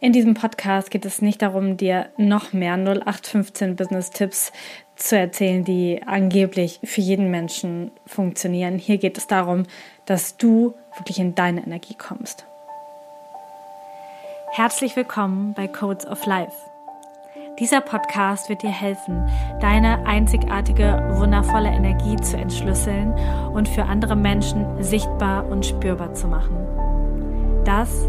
In diesem Podcast geht es nicht darum, dir noch mehr 0815 Business-Tipps zu erzählen, die angeblich für jeden Menschen funktionieren. Hier geht es darum, dass du wirklich in deine Energie kommst. Herzlich willkommen bei Codes of Life. Dieser Podcast wird dir helfen, deine einzigartige, wundervolle Energie zu entschlüsseln und für andere Menschen sichtbar und spürbar zu machen. Das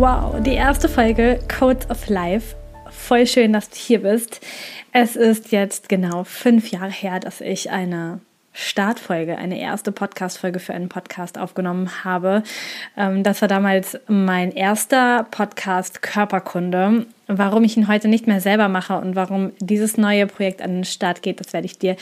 Wow, die erste Folge Codes of Life. Voll schön, dass du hier bist. Es ist jetzt genau fünf Jahre her, dass ich eine Startfolge, eine erste Podcast-Folge für einen Podcast aufgenommen habe. Ähm, das war damals mein erster Podcast Körperkunde. Warum ich ihn heute nicht mehr selber mache und warum dieses neue Projekt an den Start geht, das werde ich dir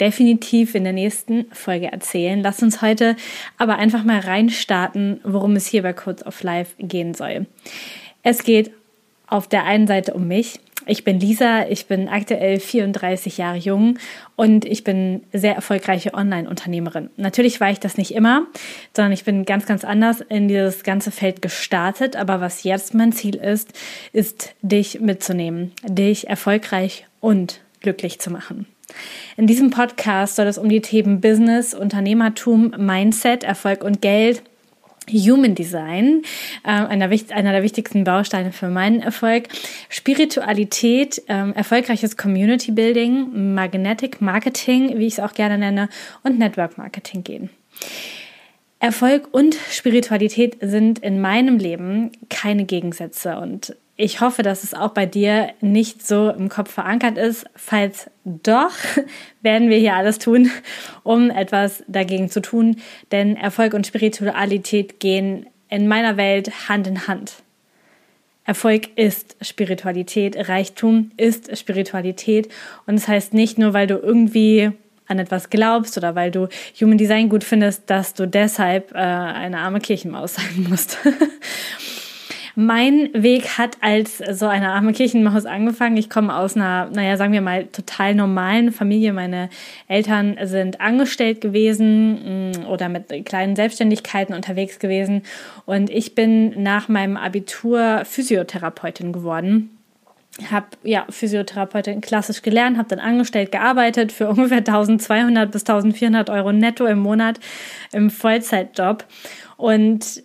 definitiv in der nächsten Folge erzählen. Lass uns heute aber einfach mal reinstarten, worum es hier bei Codes of Life gehen soll. Es geht auf der einen Seite um mich, ich bin Lisa, ich bin aktuell 34 Jahre jung und ich bin sehr erfolgreiche Online-Unternehmerin. Natürlich war ich das nicht immer, sondern ich bin ganz, ganz anders in dieses ganze Feld gestartet. Aber was jetzt mein Ziel ist, ist dich mitzunehmen, dich erfolgreich und glücklich zu machen. In diesem Podcast soll es um die Themen Business, Unternehmertum, Mindset, Erfolg und Geld Human Design, äh, einer, der wichtigsten Bausteine für meinen Erfolg, Spiritualität, äh, erfolgreiches Community Building, Magnetic Marketing, wie ich es auch gerne nenne, und Network Marketing gehen. Erfolg und Spiritualität sind in meinem Leben keine Gegensätze und ich hoffe, dass es auch bei dir nicht so im Kopf verankert ist. Falls doch, werden wir hier alles tun, um etwas dagegen zu tun. Denn Erfolg und Spiritualität gehen in meiner Welt Hand in Hand. Erfolg ist Spiritualität, Reichtum ist Spiritualität. Und das heißt nicht nur, weil du irgendwie an etwas glaubst oder weil du Human Design gut findest, dass du deshalb äh, eine arme Kirchenmaus sein musst. Mein Weg hat als so eine arme Kirchenmaus angefangen. Ich komme aus einer, naja, sagen wir mal, total normalen Familie. Meine Eltern sind angestellt gewesen mm, oder mit kleinen Selbstständigkeiten unterwegs gewesen. Und ich bin nach meinem Abitur Physiotherapeutin geworden habe ja Physiotherapeutin klassisch gelernt, habe dann angestellt gearbeitet für ungefähr 1200 bis 1400 Euro netto im Monat im Vollzeitjob und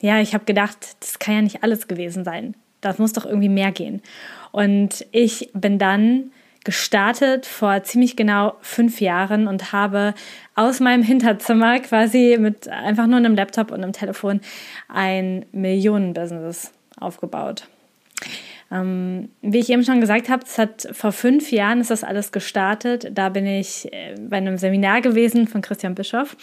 ja, ich habe gedacht, das kann ja nicht alles gewesen sein. Das muss doch irgendwie mehr gehen. Und ich bin dann gestartet vor ziemlich genau fünf Jahren und habe aus meinem Hinterzimmer quasi mit einfach nur einem Laptop und einem Telefon ein Millionenbusiness aufgebaut. Ähm, wie ich eben schon gesagt habe, es hat vor fünf Jahren ist das alles gestartet. Da bin ich äh, bei einem Seminar gewesen von Christian Bischoff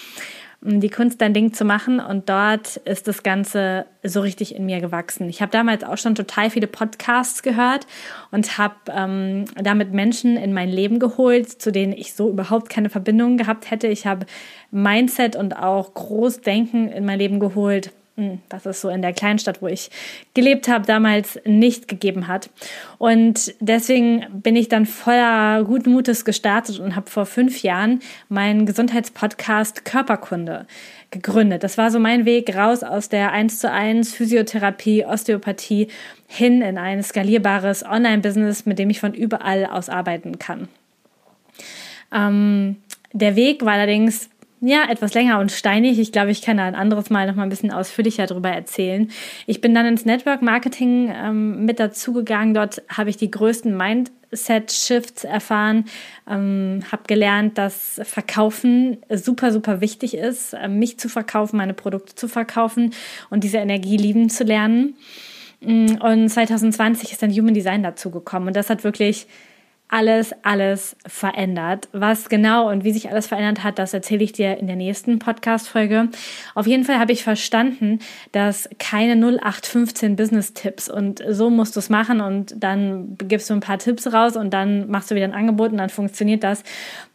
um die Kunst dein Ding zu machen. Und dort ist das Ganze so richtig in mir gewachsen. Ich habe damals auch schon total viele Podcasts gehört und habe ähm, damit Menschen in mein Leben geholt, zu denen ich so überhaupt keine Verbindung gehabt hätte. Ich habe Mindset und auch Großdenken in mein Leben geholt was es so in der Kleinstadt, wo ich gelebt habe, damals nicht gegeben hat. Und deswegen bin ich dann voller guten Mutes gestartet und habe vor fünf Jahren meinen Gesundheitspodcast Körperkunde gegründet. Das war so mein Weg raus aus der 1 zu 1 Physiotherapie, Osteopathie hin in ein skalierbares Online-Business, mit dem ich von überall aus arbeiten kann. Ähm, der Weg war allerdings ja, etwas länger und steinig. Ich glaube, ich kann da ein anderes Mal noch mal ein bisschen ausführlicher darüber erzählen. Ich bin dann ins Network Marketing ähm, mit dazugegangen. Dort habe ich die größten Mindset-Shifts erfahren, ähm, habe gelernt, dass Verkaufen super, super wichtig ist, äh, mich zu verkaufen, meine Produkte zu verkaufen und diese Energie lieben zu lernen. Mm, und 2020 ist dann Human Design dazugekommen und das hat wirklich alles, alles verändert. Was genau und wie sich alles verändert hat, das erzähle ich dir in der nächsten Podcast-Folge. Auf jeden Fall habe ich verstanden, dass keine 0815 Business-Tipps und so musst du es machen und dann gibst du ein paar Tipps raus und dann machst du wieder ein Angebot und dann funktioniert das,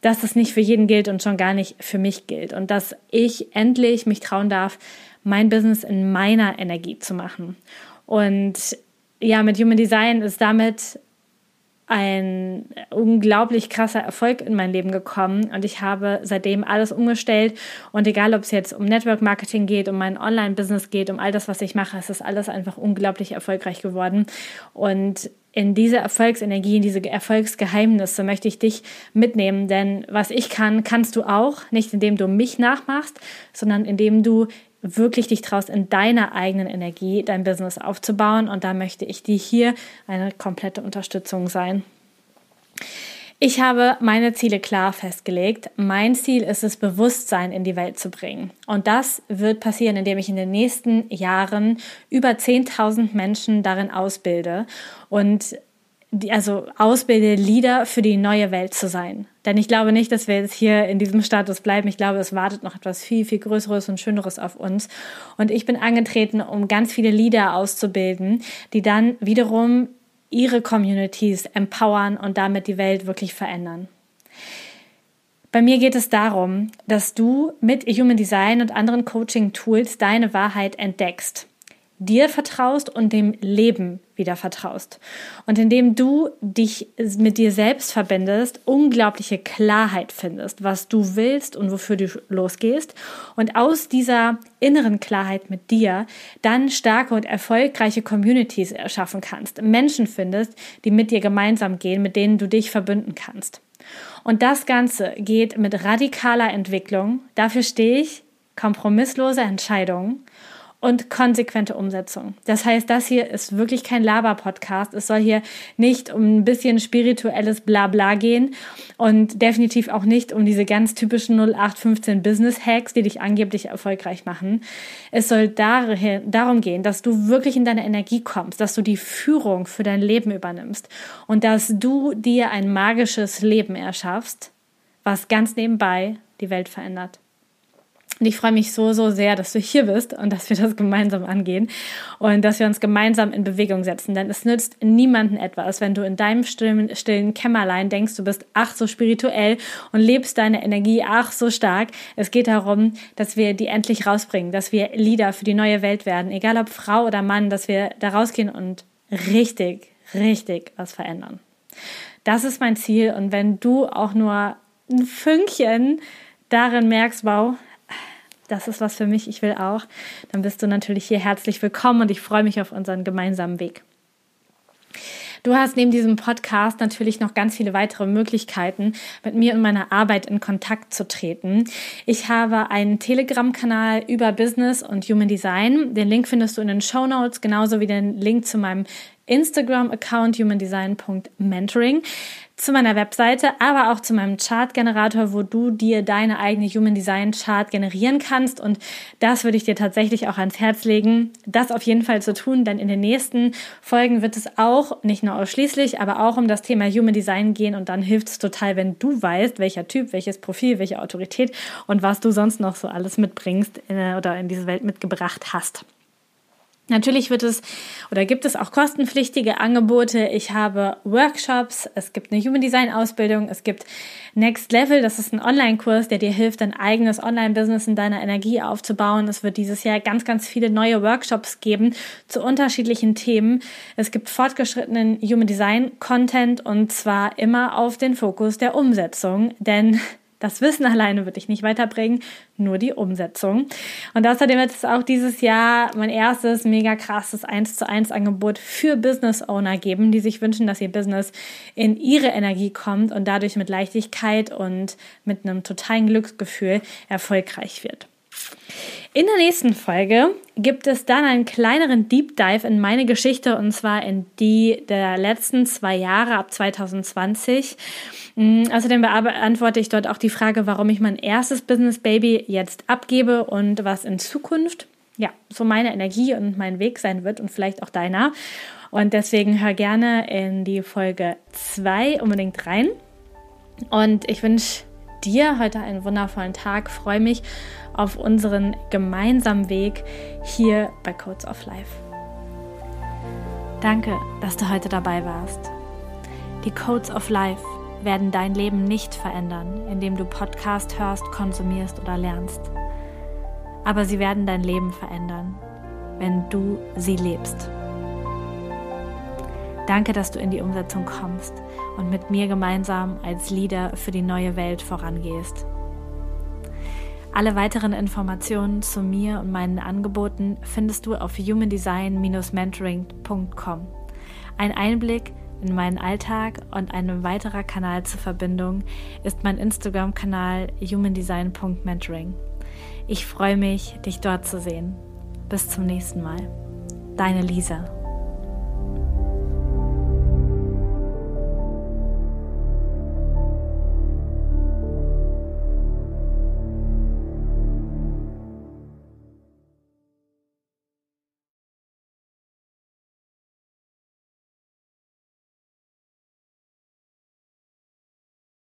dass das nicht für jeden gilt und schon gar nicht für mich gilt und dass ich endlich mich trauen darf, mein Business in meiner Energie zu machen. Und ja, mit Human Design ist damit ein unglaublich krasser Erfolg in mein Leben gekommen. Und ich habe seitdem alles umgestellt. Und egal ob es jetzt um Network Marketing geht, um mein Online-Business geht, um all das, was ich mache, es ist alles einfach unglaublich erfolgreich geworden. Und in diese Erfolgsenergie, in diese Erfolgsgeheimnisse möchte ich dich mitnehmen, denn was ich kann, kannst du auch, nicht indem du mich nachmachst, sondern indem du wirklich dich traust, in deiner eigenen Energie dein Business aufzubauen. Und da möchte ich dir hier eine komplette Unterstützung sein. Ich habe meine Ziele klar festgelegt. Mein Ziel ist es, Bewusstsein in die Welt zu bringen. Und das wird passieren, indem ich in den nächsten Jahren über 10.000 Menschen darin ausbilde und die, also ausbilde, Leader für die neue Welt zu sein. Denn ich glaube nicht, dass wir jetzt hier in diesem Status bleiben. Ich glaube, es wartet noch etwas viel, viel Größeres und Schöneres auf uns. Und ich bin angetreten, um ganz viele Leader auszubilden, die dann wiederum ihre Communities empowern und damit die Welt wirklich verändern. Bei mir geht es darum, dass du mit Human Design und anderen Coaching-Tools deine Wahrheit entdeckst dir vertraust und dem Leben wieder vertraust. Und indem du dich mit dir selbst verbindest, unglaubliche Klarheit findest, was du willst und wofür du losgehst. Und aus dieser inneren Klarheit mit dir dann starke und erfolgreiche Communities erschaffen kannst. Menschen findest, die mit dir gemeinsam gehen, mit denen du dich verbünden kannst. Und das Ganze geht mit radikaler Entwicklung. Dafür stehe ich. Kompromisslose Entscheidungen und konsequente Umsetzung. Das heißt, das hier ist wirklich kein Laber-Podcast. Es soll hier nicht um ein bisschen spirituelles Blabla gehen und definitiv auch nicht um diese ganz typischen 0815 Business-Hacks, die dich angeblich erfolgreich machen. Es soll darum gehen, dass du wirklich in deine Energie kommst, dass du die Führung für dein Leben übernimmst und dass du dir ein magisches Leben erschaffst, was ganz nebenbei die Welt verändert. Und ich freue mich so, so sehr, dass du hier bist und dass wir das gemeinsam angehen und dass wir uns gemeinsam in Bewegung setzen. Denn es nützt niemanden etwas, wenn du in deinem stillen, stillen Kämmerlein denkst, du bist ach so spirituell und lebst deine Energie ach so stark. Es geht darum, dass wir die endlich rausbringen, dass wir Leader für die neue Welt werden, egal ob Frau oder Mann, dass wir da rausgehen und richtig, richtig was verändern. Das ist mein Ziel. Und wenn du auch nur ein Fünkchen darin merkst, wow, das ist was für mich, ich will auch, dann bist du natürlich hier herzlich willkommen und ich freue mich auf unseren gemeinsamen Weg. Du hast neben diesem Podcast natürlich noch ganz viele weitere Möglichkeiten, mit mir und meiner Arbeit in Kontakt zu treten. Ich habe einen Telegram-Kanal über Business und Human Design. Den Link findest du in den Show Notes, genauso wie den Link zu meinem Instagram-Account humandesign.mentoring zu meiner Webseite, aber auch zu meinem Chart-Generator, wo du dir deine eigene Human Design Chart generieren kannst. Und das würde ich dir tatsächlich auch ans Herz legen, das auf jeden Fall zu tun, denn in den nächsten Folgen wird es auch, nicht nur ausschließlich, aber auch um das Thema Human Design gehen. Und dann hilft es total, wenn du weißt, welcher Typ, welches Profil, welche Autorität und was du sonst noch so alles mitbringst äh, oder in diese Welt mitgebracht hast. Natürlich wird es oder gibt es auch kostenpflichtige Angebote. Ich habe Workshops, es gibt eine Human Design Ausbildung, es gibt Next Level, das ist ein Online-Kurs, der dir hilft, dein eigenes Online-Business in deiner Energie aufzubauen. Es wird dieses Jahr ganz, ganz viele neue Workshops geben zu unterschiedlichen Themen. Es gibt fortgeschrittenen Human Design Content und zwar immer auf den Fokus der Umsetzung, denn das Wissen alleine wird dich nicht weiterbringen, nur die Umsetzung. Und außerdem wird es auch dieses Jahr mein erstes mega krasses 1 zu 1 Angebot für Business Owner geben, die sich wünschen, dass ihr Business in ihre Energie kommt und dadurch mit Leichtigkeit und mit einem totalen Glücksgefühl erfolgreich wird. In der nächsten Folge gibt es dann einen kleineren Deep Dive in meine Geschichte und zwar in die der letzten zwei Jahre ab 2020. Mm, außerdem beantworte ich dort auch die Frage, warum ich mein erstes Business Baby jetzt abgebe und was in Zukunft ja, so meine Energie und mein Weg sein wird und vielleicht auch deiner. Und deswegen hör gerne in die Folge 2 unbedingt rein. Und ich wünsche dir heute einen wundervollen Tag. Freue mich auf unseren gemeinsamen Weg hier bei Codes of Life. Danke, dass du heute dabei warst. Die Codes of Life werden dein Leben nicht verändern, indem du Podcast hörst, konsumierst oder lernst. Aber sie werden dein Leben verändern, wenn du sie lebst. Danke, dass du in die Umsetzung kommst und mit mir gemeinsam als Leader für die neue Welt vorangehst. Alle weiteren Informationen zu mir und meinen Angeboten findest du auf humandesign-mentoring.com. Ein Einblick in meinen Alltag und ein weiterer Kanal zur Verbindung ist mein Instagram-Kanal humandesign.mentoring. Ich freue mich, dich dort zu sehen. Bis zum nächsten Mal. Deine Lisa.